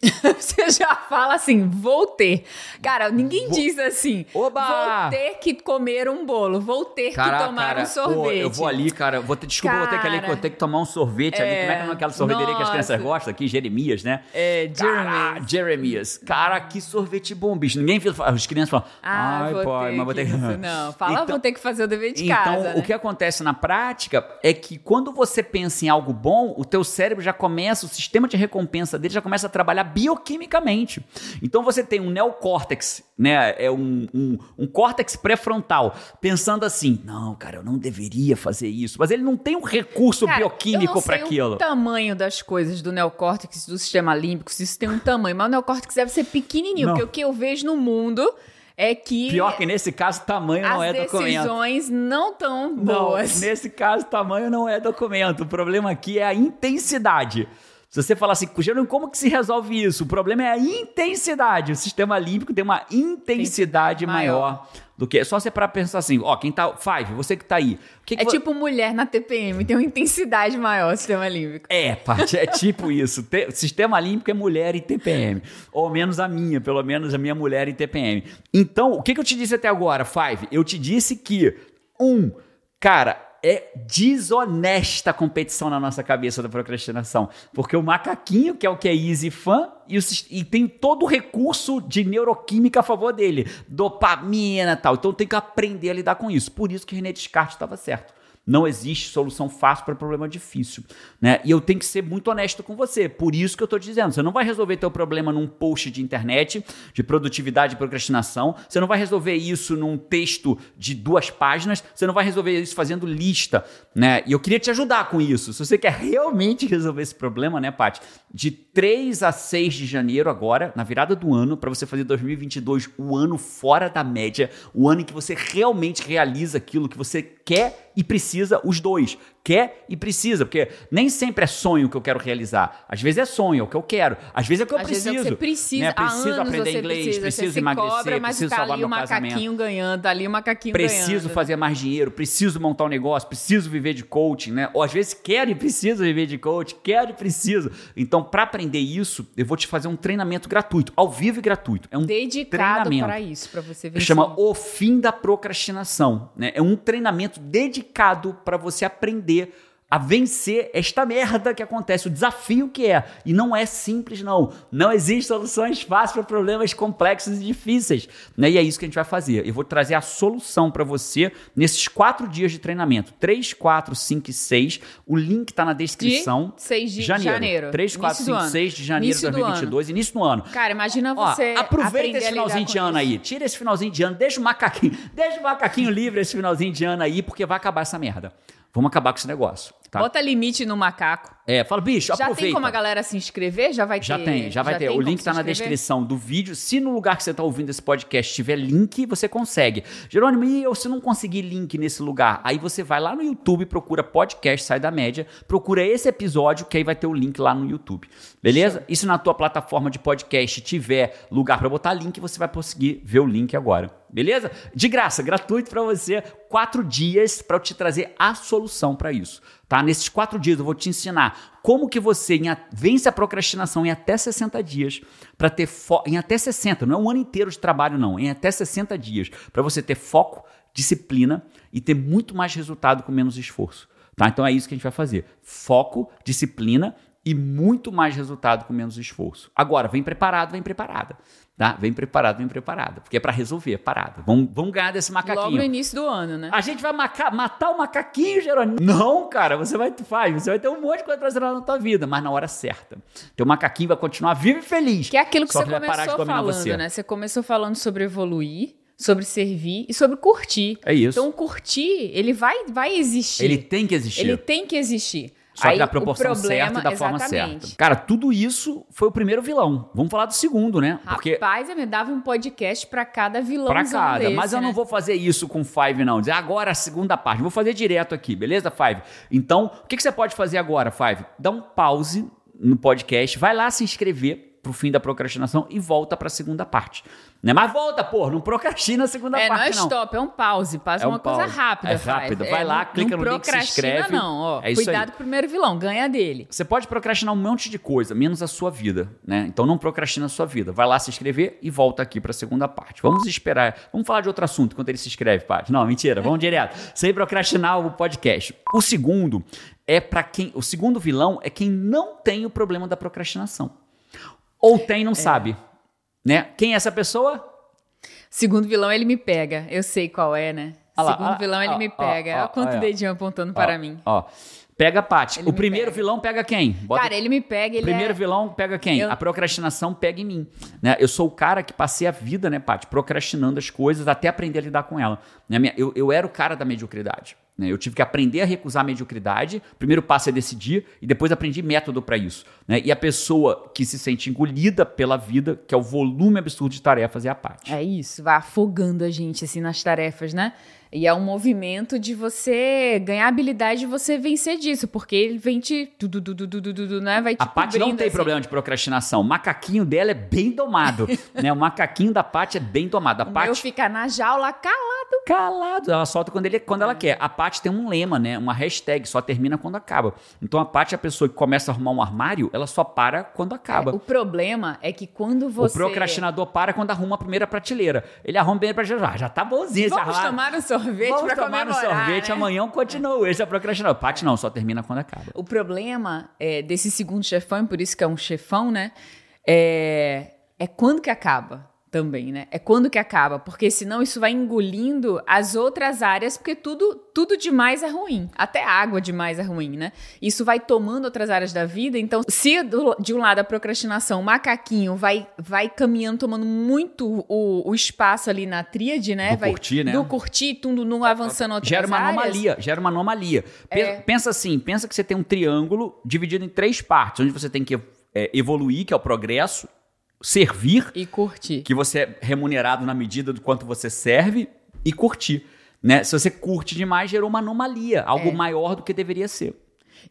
Você já fala assim, vou ter. Cara, ninguém diz assim, Oba! vou ter que comer um bolo, vou ter Caraca, que tomar cara, um sorvete. pô, eu vou ali, cara, vou ter, desculpa, vou ter que ali, Cara, vou ter que tomar um sorvete ali. Como é que é o nome daquela sorveteria que as nossa. crianças gostam aqui? Jeremias, né? É, Cara, Jeremy's. Jeremias. Cara, que sorvete bom, bicho. Ninguém fala, as crianças falam, Ah, ai, vou pai, mas vou ter que... isso. Não, fala, Então- vou ter que fazer o dever de então, casa, o né? que acontece na prática é que quando você pensa em algo bom, o teu cérebro já começa, o sistema de recompensa dele já começa a trabalhar bioquimicamente. Então você tem um neocórtex, né? É um, um, um córtex pré-frontal, pensando assim: não, cara, eu não deveria fazer isso. Mas ele não tem um recurso Cara, bioquímico não para aquilo. o tamanho das coisas do neocórtex, do sistema límbico, se isso tem um tamanho, mas o neocórtex deve ser pequenininho, Não. porque o que eu vejo no mundo é que Pior que nesse caso, tamanho não as é documento. decisões não tão Não, boas. nesse caso, tamanho não é documento. O problema aqui é a intensidade. Se você falar assim, Jerônimo, como que se resolve isso? O problema é a intensidade. O sistema límbico tem uma intensidade maior. maior. do que. Só você para pensar assim, ó, quem tá. Five, você que tá aí. Que que É vo- tipo mulher na TPM, tem uma intensidade maior o sistema límbico. É, Paty, é tipo isso. Te- Sistema límbico é mulher e TPM. Ou menos a minha, pelo menos a minha mulher e TPM. Então, o que, que eu te disse até agora, Five? Eu te disse que, um, cara, é desonesta a competição na nossa cabeça da procrastinação. Porque o macaquinho, que é o que é easy fã, e, o e tem todo o recurso de neuroquímica a favor dele. Dopamina e tal. Então tem que aprender a lidar com isso. Por isso que René Descartes estava certo. Não existe solução fácil para problema difícil, né? E eu tenho que ser muito honesto com você. Por isso que eu tô te dizendo, você não vai resolver teu problema num post de internet de produtividade e procrastinação, você não vai resolver isso num texto de duas páginas, você não vai resolver isso fazendo lista, né? E eu queria te ajudar com isso. Se você quer realmente resolver esse problema, né, Paty? De 3 a 6 de janeiro agora, na virada do ano, para você fazer 2022 o ano fora da média, o ano em que você realmente realiza aquilo que você quer e precisa, os dois. Quer e precisa, porque nem sempre é sonho que eu quero realizar. Às vezes é sonho, é o que eu quero. Às vezes é o que eu Às vezes preciso. é o que você precisa, né? Preciso aprender inglês, precisa, preciso emagrecer, cobra, preciso tá salvar ali meu casamento. ganhando, tá ali o macaquinho Preciso ganhando. fazer mais dinheiro, preciso montar um negócio, preciso viver de coaching, né? Ou às vezes quero e preciso viver de coaching, quero e preciso. Então, para aprender isso, eu vou te fazer um treinamento gratuito, ao vivo e gratuito. É um Dedicado treinamento. para isso, para você ver Chama O Fim da Procrastinação. Né? É um treinamento dedicado para você aprender a vencer esta merda que acontece, o desafio que é. E não é simples, não. Não existem soluções fáceis para problemas complexos e difíceis. Né? E é isso que a gente vai fazer. Eu vou trazer a solução para você nesses quatro dias de treinamento. 3, 4, 5 e 6. O link está na descrição. De 6 de janeiro. 3, 4, Início do 5, ano. 6 de janeiro de Início do 2022. Início do ano. Cara, imagina Ó, você aproveita aprender esse finalzinho de ano isso. aí. Tira esse finalzinho de ano, deixa o macaquinho, deixa o macaquinho livre esse finalzinho de ano aí, porque vai acabar essa merda. Vamos acabar com esse negócio, tá? Bota limite no macaco. É, fala, bicho, Já aproveita. tem como a galera se inscrever? Já vai ter? Já tem, já vai ter. tem O link tá na descrição do vídeo. Se no lugar que você tá ouvindo esse podcast tiver link, você consegue. Jerônimo, e eu se não conseguir link nesse lugar? Aí você vai lá no YouTube, procura podcast Sai da Média, procura esse episódio, que aí vai ter o link lá no YouTube. Beleza? E se na tua plataforma de podcast tiver lugar para botar link, você vai conseguir ver o link agora. Beleza? De graça, gratuito para você. Quatro dias para eu te trazer a solução para isso. Tá? Nesses quatro dias eu vou te ensinar como que você vence a procrastinação em até 60 dias para ter fo- em até 60, não é um ano inteiro de trabalho não, em até 60 dias para você ter foco, disciplina e ter muito mais resultado com menos esforço. Tá? Então é isso que a gente vai fazer. Foco, disciplina e muito mais resultado com menos esforço. Agora, vem preparado, vem preparada. Tá? Vem preparado, vem preparada. Porque é para resolver, parada. Vamos, vamos ganhar desse macaquinho. Logo no início do ano, né? A gente vai maca matar o macaquinho, Jerônimo? Não, cara, você vai faz, você vai ter um monte de coisa pra na tua vida, mas na hora certa. Teu macaquinho vai continuar vivo e feliz. Que é aquilo que você que começou falando, você. né? Você começou falando sobre evoluir sobre servir e sobre curtir. É isso. Então, curtir, ele vai, vai existir. Ele tem que existir. Ele tem que existir. Só Aí, que da proporção problema, certa e da exatamente. forma certa. Cara, tudo isso foi o primeiro vilão. Vamos falar do segundo, né? Porque... Rapaz, eu me dava um podcast para cada vilão. Pra cada. Desse, mas eu né? não vou fazer isso com Five, não. Dizer agora a segunda parte. Vou fazer direto aqui, beleza, Five? Então, o que, que você pode fazer agora, Five? Dá um pause no podcast, vai lá se inscrever pro fim da procrastinação e volta para a segunda parte. Né? Mas volta, pô, não procrastina a segunda é, parte. Não é stop, é um pause. Passa é um uma pause. coisa rápida. É rápido. Vai é, lá, clica no link, se inscreve. não, ó. É cuidado com o primeiro vilão, ganha dele. Você pode procrastinar um monte de coisa, menos a sua vida, né? Então não procrastina a sua vida. Vai lá se inscrever e volta aqui para a segunda parte. Vamos esperar. Vamos falar de outro assunto enquanto ele se inscreve, Paty. Não, mentira, vamos direto. Sem procrastinar o podcast. O segundo é para quem. O segundo vilão é quem não tem o problema da procrastinação. Ou tem, não é. sabe. Né? Quem é essa pessoa? Segundo vilão, ele me pega. Eu sei qual é, né? lá, Segundo ah, vilão, ele ah, me pega. Olha quanto dedinho apontando para mim. Ó. Pega a Paty. o primeiro pega. vilão pega quem? Bota... Cara, ele me pega. Ele o primeiro é... vilão pega quem? Eu... A procrastinação pega em mim. Né? Eu sou o cara que passei a vida, né, Paty, procrastinando as coisas até aprender a lidar com ela. Né? Eu, eu era o cara da mediocridade. Né? Eu tive que aprender a recusar a mediocridade. O primeiro passo é decidir e depois aprendi método para isso. Né? E a pessoa que se sente engolida pela vida, que é o volume absurdo de tarefas, é a Paty. É isso, vai afogando a gente assim nas tarefas, né? E é um movimento de você ganhar habilidade de você vencer disso, porque ele vem te. Du, du, du, né? Vai te a Paty não tem assim. problema de procrastinação. O macaquinho dela é bem domado. né? O macaquinho da Paty é bem domado. A o meu fica na jaula calado. Calado. Ela solta quando, ele, quando é. ela quer. A Paty tem um lema, né? Uma hashtag, só termina quando acaba. Então a Paty é a pessoa que começa a arrumar um armário, ela só para quando acaba. É, o problema é que quando você. O procrastinador para quando arruma a primeira prateleira. Ele arruma a primeira prateleira. Ah, já tá bonzinho Vamos esse tomar um sorvete Vamos pra tomar um sorvete, né? amanhã continua. Esse é procrastinador. Paty não, só termina quando acaba. O problema é, desse segundo chefão, por isso que é um chefão, né? É, é quando que acaba também, né? É quando que acaba, porque senão isso vai engolindo as outras áreas, porque tudo tudo demais é ruim. Até água demais é ruim, né? Isso vai tomando outras áreas da vida. Então, se do, de um lado a procrastinação, o macaquinho vai vai caminhando, tomando muito o, o espaço ali na tríade, né? Do vai, curtir, né? Do curtir, tudo não avançando outras Gera uma áreas. anomalia, gera uma anomalia. É. Pensa assim, pensa que você tem um triângulo dividido em três partes, onde você tem que é, evoluir, que é o progresso, servir. E curtir. Que você é remunerado na medida do quanto você serve e curtir. Né? Se você curte demais, gerou uma anomalia, algo é. maior do que deveria ser.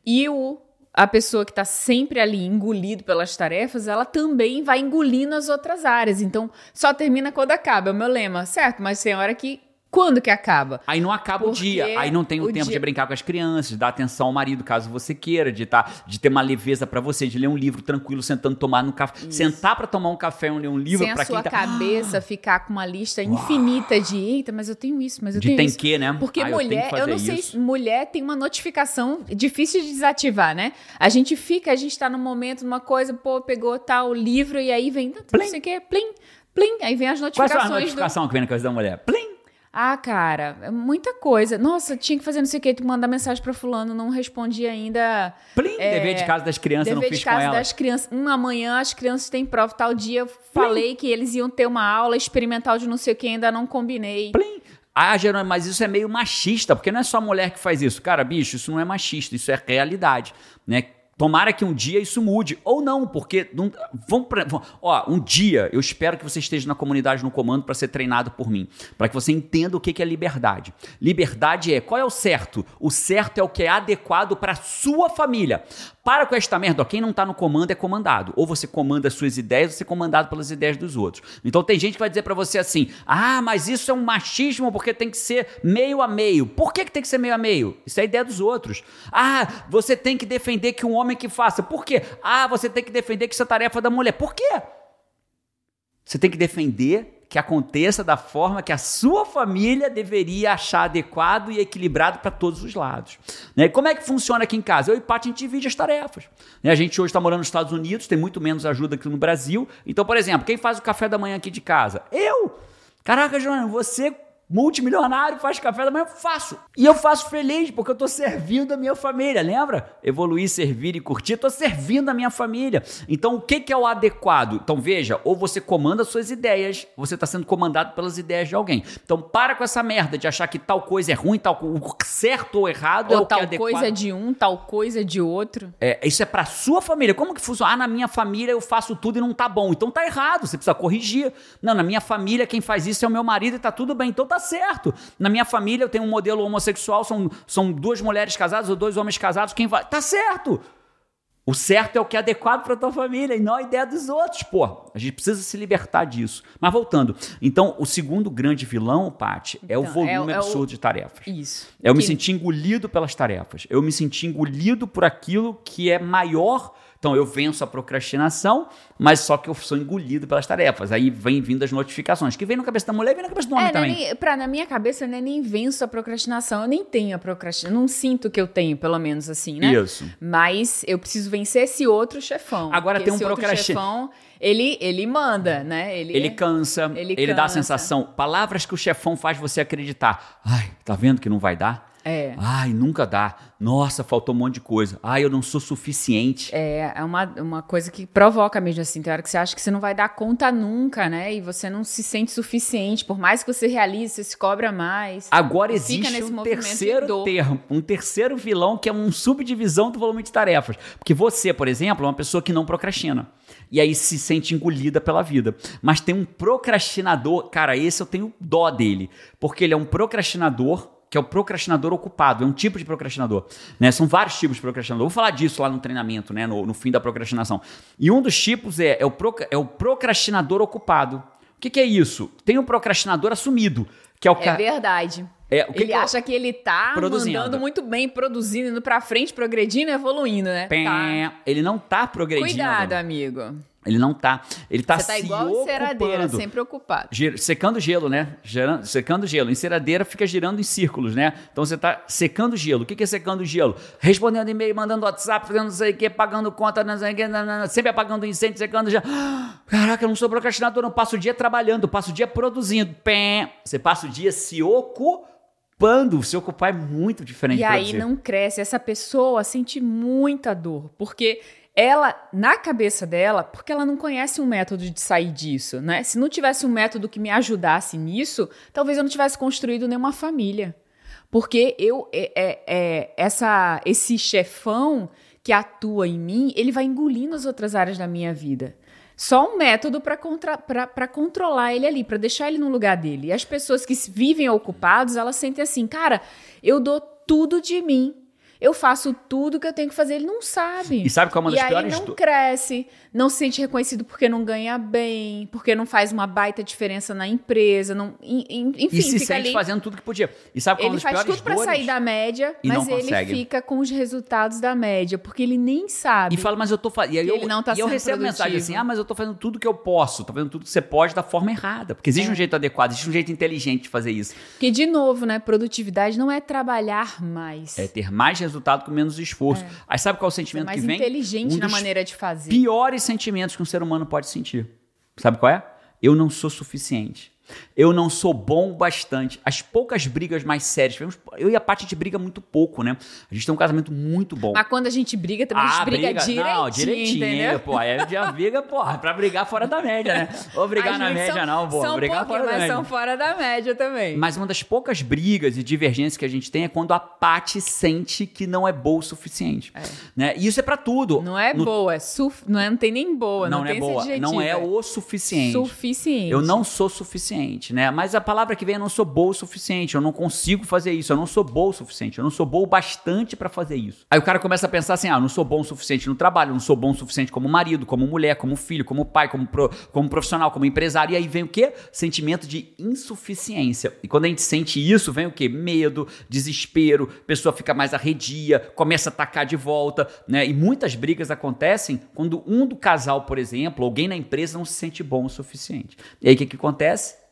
E o a pessoa que está sempre ali engolido pelas tarefas, ela também vai engolindo as outras áreas. Então, só termina quando acaba. É o meu lema, certo? Mas tem hora que quando que acaba? Aí não acaba Porque o dia, aí não tem o, o tempo dia... de brincar com as crianças, de dar atenção ao marido, caso você queira, de, tá, de ter uma leveza para você, de ler um livro tranquilo, sentando tomar no café. Isso. Sentar para tomar um café e ler um livro para quem tá... cabeça ficar com uma lista Uau. infinita de, eita, mas eu tenho isso, mas eu de tenho tem isso. que, né? Porque ah, mulher, eu, eu não sei, isso. mulher tem uma notificação difícil de desativar, né? A gente fica, a gente tá no momento, numa coisa, pô, pegou tal livro e aí vem, não sei o que, plim, plim, aí vem as notificações. Qual é a notificação do... que vem na coisa da mulher? Plim! Ah, cara, é muita coisa. Nossa, tinha que fazer não sei o que, tu mandar mensagem pra fulano, não respondi ainda. Plim, é, dever de casa das crianças, dever não fiz de casa das crianças. Um, amanhã as crianças têm prova, tal dia eu falei que eles iam ter uma aula experimental de não sei o que, ainda não combinei. Plim. Ah, Jerônimo, mas isso é meio machista, porque não é só mulher que faz isso. Cara, bicho, isso não é machista, isso é realidade, né? Tomara que um dia isso mude. Ou não, porque. Não, vamos pra, ó, um dia eu espero que você esteja na comunidade no comando para ser treinado por mim. Para que você entenda o que é liberdade. Liberdade é qual é o certo? O certo é o que é adequado para sua família. Para com esta merda. Ó, quem não tá no comando é comandado. Ou você comanda as suas ideias, ou você é comandado pelas ideias dos outros. Então tem gente que vai dizer para você assim: ah, mas isso é um machismo porque tem que ser meio a meio. Por que, que tem que ser meio a meio? Isso é a ideia dos outros. Ah, você tem que defender que um homem que faça. Por quê? Ah, você tem que defender que isso é tarefa da mulher. Por quê? Você tem que defender que aconteça da forma que a sua família deveria achar adequado e equilibrado para todos os lados. Né? Como é que funciona aqui em casa? Eu e Paty, a gente divide as tarefas. Né? A gente hoje está morando nos Estados Unidos, tem muito menos ajuda aqui no Brasil. Então, por exemplo, quem faz o café da manhã aqui de casa? Eu! Caraca, Joana, você multimilionário, faz café da manhã, faço. E eu faço feliz, porque eu tô servindo a minha família, lembra? Evoluir, servir e curtir, eu tô servindo a minha família. Então, o que, que é o adequado? Então, veja, ou você comanda suas ideias, você tá sendo comandado pelas ideias de alguém. Então, para com essa merda de achar que tal coisa é ruim, tal certo ou errado ou é o tal que é adequado. coisa é de um, tal coisa é de outro. É, isso é pra sua família. Como que funciona? Ah, na minha família eu faço tudo e não tá bom. Então tá errado, você precisa corrigir. Não, na minha família quem faz isso é o meu marido e tá tudo bem. Então tá tá certo. Na minha família eu tenho um modelo homossexual, são, são duas mulheres casadas ou dois homens casados, quem vai. Tá certo! O certo é o que é adequado para tua família e não a ideia dos outros, pô. A gente precisa se libertar disso. Mas voltando. Então, o segundo grande vilão, Paty, é o Então, volume é o- é o- absurdo de tarefas. Isso. Eu me Que- senti engolido pelas tarefas. Eu me senti engolido por aquilo que é maior. Então, eu venço a procrastinação, mas só que eu sou engolido pelas tarefas. Aí vem vindo as notificações, que vem na cabeça da mulher e vem na cabeça do homem É, é também. nem, pra, na minha cabeça, não é nem venço a procrastinação. Eu nem tenho a procrastinação. Não sinto que eu tenho, pelo menos assim, né? Isso. Mas eu preciso vencer esse outro chefão. Agora tem um esse outro procrasti- chefão, ele, ele manda, né? Ele, Ele cansa, ele, Ele dá a cansa. sensação. Palavras que o chefão faz você acreditar. Ai, tá vendo que não vai dar? É. Ai, nunca dá. Nossa, faltou um monte de coisa. Ai, eu não sou suficiente. É, é uma, uma coisa que provoca mesmo assim. Tem hora que você acha que você não vai dar conta nunca, né? E você não se sente suficiente. Por mais que você realize, você se cobra mais. Agora existe nesse um terceiro termo, um terceiro vilão que é uma subdivisão do volume de tarefas. Porque você, por exemplo, é uma pessoa que não procrastina. E aí se sente engolida pela vida. Mas tem um procrastinador, cara, esse eu tenho dó dele. Porque ele é um procrastinador que é o procrastinador ocupado, é um tipo de procrastinador. Né? São vários tipos de procrastinador. Vou falar disso lá no treinamento, né? no, no fim da procrastinação. E um dos tipos é, é, o, proca- é o procrastinador ocupado. O que, que é isso? Tem o procrastinador assumido, que é o É verdade. É, o que ele que eu- acha que ele tá Produzindo. mandando muito bem, produzindo, indo pra frente, progredindo, evoluindo, né? Pé, Tá. Ele não tá progredindo. Cuidado, amigo. Ele não tá. Ele tá Você tá se igual ocupando. enceradeira, sempre ocupado. Secando gelo, né? Gerando- secando gelo. Enceradeira fica girando em círculos, né? Então você tá secando gelo. O que que é secando gelo? Respondendo e-mail, mandando WhatsApp, fazendo não sei o que, pagando conta, não sei o que, não, não, sempre apagando incêndio, secando gelo. Caraca, eu não sou procrastinador, não passo o dia trabalhando, passo o dia produzindo. Pé. Você passa o dia se ocupando. Se ocupar é muito diferente E aí não cresce. Essa pessoa sente muita dor, porque ela, na cabeça dela, porque ela não conhece um método de sair disso, né? Se não tivesse um método que me ajudasse nisso, talvez eu não tivesse construído nenhuma família. Porque eu, é, é- é- essa, esse chefão que atua em mim, ele vai engolindo as outras áreas da minha vida. Só um método para controlar ele ali, para deixar ele no lugar dele. E as pessoas que vivem ocupados, elas sentem assim, cara, eu dou tudo de mim. Eu faço tudo que eu tenho que fazer. Ele não sabe. E sabe qual é uma e das aí piores não do- cresce, não se sente reconhecido porque não ganha bem, porque não faz uma baita diferença na empresa, não, en- en- enfim, E se fica sente ali. fazendo tudo que podia. E sabe qual é uma Ele das faz tudo pra dores? sair da média, E mas ele consegue. fica com os resultados da média, porque ele nem sabe. E fala, mas eu tô fazendo. E aí Que eu, ele não tá e eu recebo mensagem produtivo. assim: ah, mas eu tô fazendo tudo que eu posso, tô fazendo tudo que você pode da forma errada. Porque existe É. um jeito adequado, existe um jeito inteligente de fazer isso. Porque, de novo, né? Produtividade não é trabalhar mais. É ter mais resultado com menos esforço. Aí sabe qual é o sentimento mais que vem? inteligente Um na maneira de fazer. piores sentimentos que um ser humano pode sentir. Sabe qual é? Eu não sou suficiente. Eu não sou bom o bastante. As poucas brigas mais sérias. Eu e a Paty a gente briga muito pouco, né? A gente tem um casamento muito bom. Mas quando a gente briga, também a gente briga, direitinho, Ah, Não, direitinho, entendeu? pô. Aí já briga, porra, pra brigar fora da média, né? Ou brigar na média, são, não, pô. São brigar fora da média. são fora da média também. Mas uma das poucas brigas e divergências que a gente tem é quando a Paty sente que não é boa o suficiente. Né? E isso é pra tudo. Não é No- boa, é suf... não, é, não tem nem boa, não, Não, tem é boa. Não é o suficiente. Suficiente. Eu não sou suficiente. Suficiente, né? Mas a palavra que vem é não sou boa o suficiente, eu não consigo fazer isso, eu não sou boa o suficiente, eu não sou boa o bastante para fazer isso. Aí o cara começa a pensar assim: ah, não sou bom o suficiente no trabalho, não sou bom o suficiente como marido, como mulher, como filho, como pai, como, pro, como profissional, como empresário. E aí vem o quê? Sentimento de insuficiência. E quando a gente sente isso, vem o quê? Medo, desespero, pessoa fica mais arredia, começa a atacar de volta, né? E muitas brigas acontecem quando um do casal, por exemplo, alguém na empresa não se sente bom o suficiente. E aí o que, que acontece?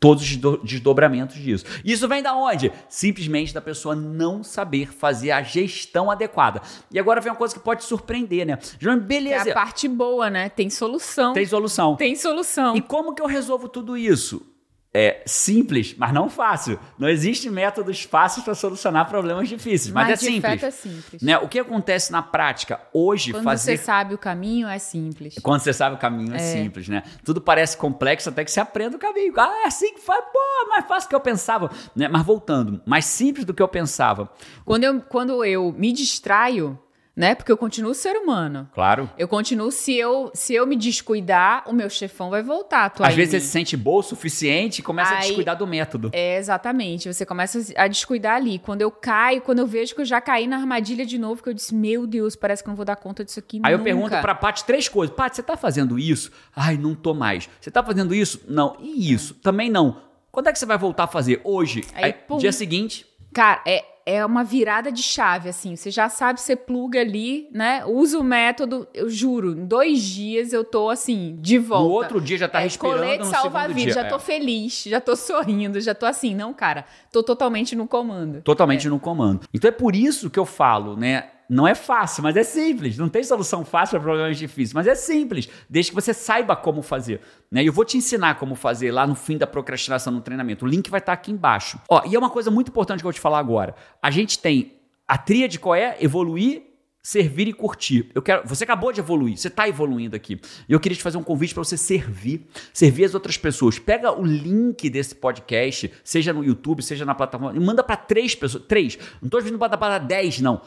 Todos os desdobramentos disso. Isso vem da onde? Simplesmente da pessoa não saber fazer a gestão adequada. E agora vem uma coisa que pode surpreender, né? João, beleza. É a parte boa, né? Tem solução. Tem solução. Tem solução. E como que eu resolvo tudo isso? É simples, mas não fácil. Não existe métodos fáceis para solucionar problemas difíceis, mas, mas é simples. é simples. Né? O que acontece na prática hoje Quando fazer... você sabe o caminho é simples. Quando você sabe o caminho é, é, simples, né? Tudo parece complexo até que você aprenda o caminho. Ah, é assim que faz, pô, mais fácil do que eu pensava, né? Mas voltando, mais simples do que eu pensava. Quando eu, quando eu me distraio, né? Porque eu continuo ser humano. Claro. Eu continuo, se eu, se eu me descuidar, o meu chefão vai voltar. Às vezes você se sente boa o suficiente e começa Aí, a descuidar do método. É, exatamente. Você começa a descuidar ali. Quando eu caio, quando eu vejo que eu já caí na armadilha de novo, que eu disse, meu Deus, parece que não vou dar conta disso aqui Aí nunca. eu pergunto pra Paty três coisas. Paty, você tá fazendo isso? Ai, não tô mais. Você tá fazendo isso? Não. E isso? Também não. Quando é que você vai voltar a fazer? Hoje? Aí, Aí dia seguinte? Cara, é, é uma virada de chave, assim. Você já sabe, você pluga ali, né? Usa o método, eu juro, em dois dias eu tô assim, de volta. No outro dia já tá é, respirando. Colete salva-vidas, já é. tô feliz, já tô sorrindo, já tô assim, não, cara, tô totalmente no comando. Totalmente é. no comando. Então é por isso que eu falo, né? Não é fácil, mas é simples. Não tem solução fácil para problemas difíceis, mas é simples, desde que você saiba como fazer. Né? Eu vou te ensinar como fazer lá no fim da procrastinação no treinamento. O link vai estar aqui embaixo. Ó, e é uma coisa muito importante que eu vou te falar agora. A gente tem a tríade qual é? Evoluir, servir e curtir. Eu quero, você acabou de evoluir, você está evoluindo aqui. E eu queria te fazer um convite para você servir, servir as outras pessoas. Pega o link desse podcast, seja no YouTube, seja na plataforma, e manda para três pessoas, três. Não estou pedindo para dez, não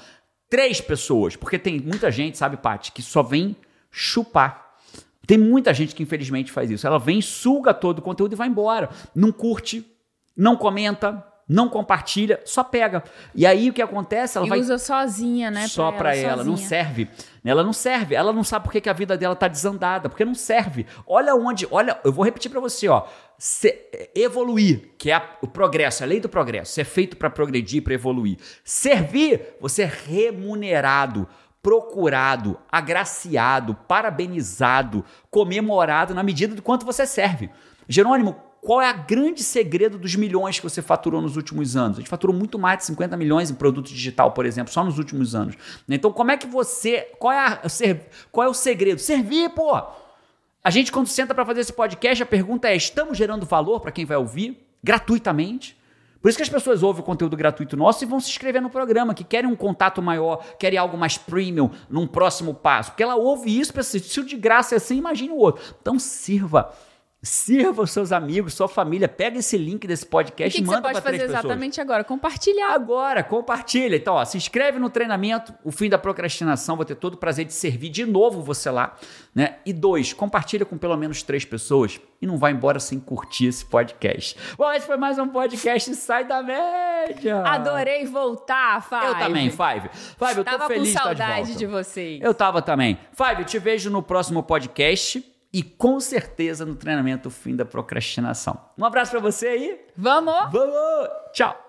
três pessoas, porque tem muita gente, sabe, Paty, que só vem chupar. Tem muita gente que infelizmente faz isso. Ela vem, suga todo o conteúdo e vai embora. Não curte, não comenta, não compartilha, só pega. E aí o que acontece? Ela e vai. usa sozinha, né? Só para ela, ela, não serve. Ela não serve. Ela não sabe por que, a vida dela tá desandada, porque não serve. Olha onde. Olha, eu vou repetir para você, ó. Se, evoluir, que é a, o progresso, a lei do progresso, é feito para progredir, para evoluir. Servir, você é remunerado procurado, agraciado, parabenizado, comemorado na medida do quanto você serve. Jerônimo, qual é o grande segredo dos milhões que você faturou nos últimos anos? A gente faturou muito mais de 50 milhões em produto digital, por exemplo, só nos últimos anos. Então, como é que você. Qual é, a, qual é o segredo? Servir, pô! A gente, quando senta para fazer esse podcast, a pergunta é: estamos gerando valor para quem vai ouvir gratuitamente? Por isso que as pessoas ouvem o conteúdo gratuito nosso e vão se inscrever no programa, que querem um contato maior, querem algo mais premium num próximo passo. Porque ela ouve isso, pensa, se o de graça é assim, imagine o outro. Então sirva Sirva os seus amigos, sua família. Pega esse link desse podcast e, que e manda para três pessoas. você pode fazer exatamente agora? Compartilhar. Agora, compartilha. Então, ó, se inscreve no treinamento, o fim da procrastinação. Vou ter todo o prazer de servir de novo você lá. Né? E dois, compartilha com pelo menos três pessoas e não vai embora sem curtir esse podcast. Bom, esse foi mais um podcast Sai da Média. Adorei voltar, Five. Eu também, Five. Five, eu tô tava feliz com saudade de, de, de vocês. Eu tava também. Five, eu te vejo no próximo podcast e com certeza no treinamento Fim da Procrastinação. Um abraço para você aí. Vamos! Vamos! Tchau!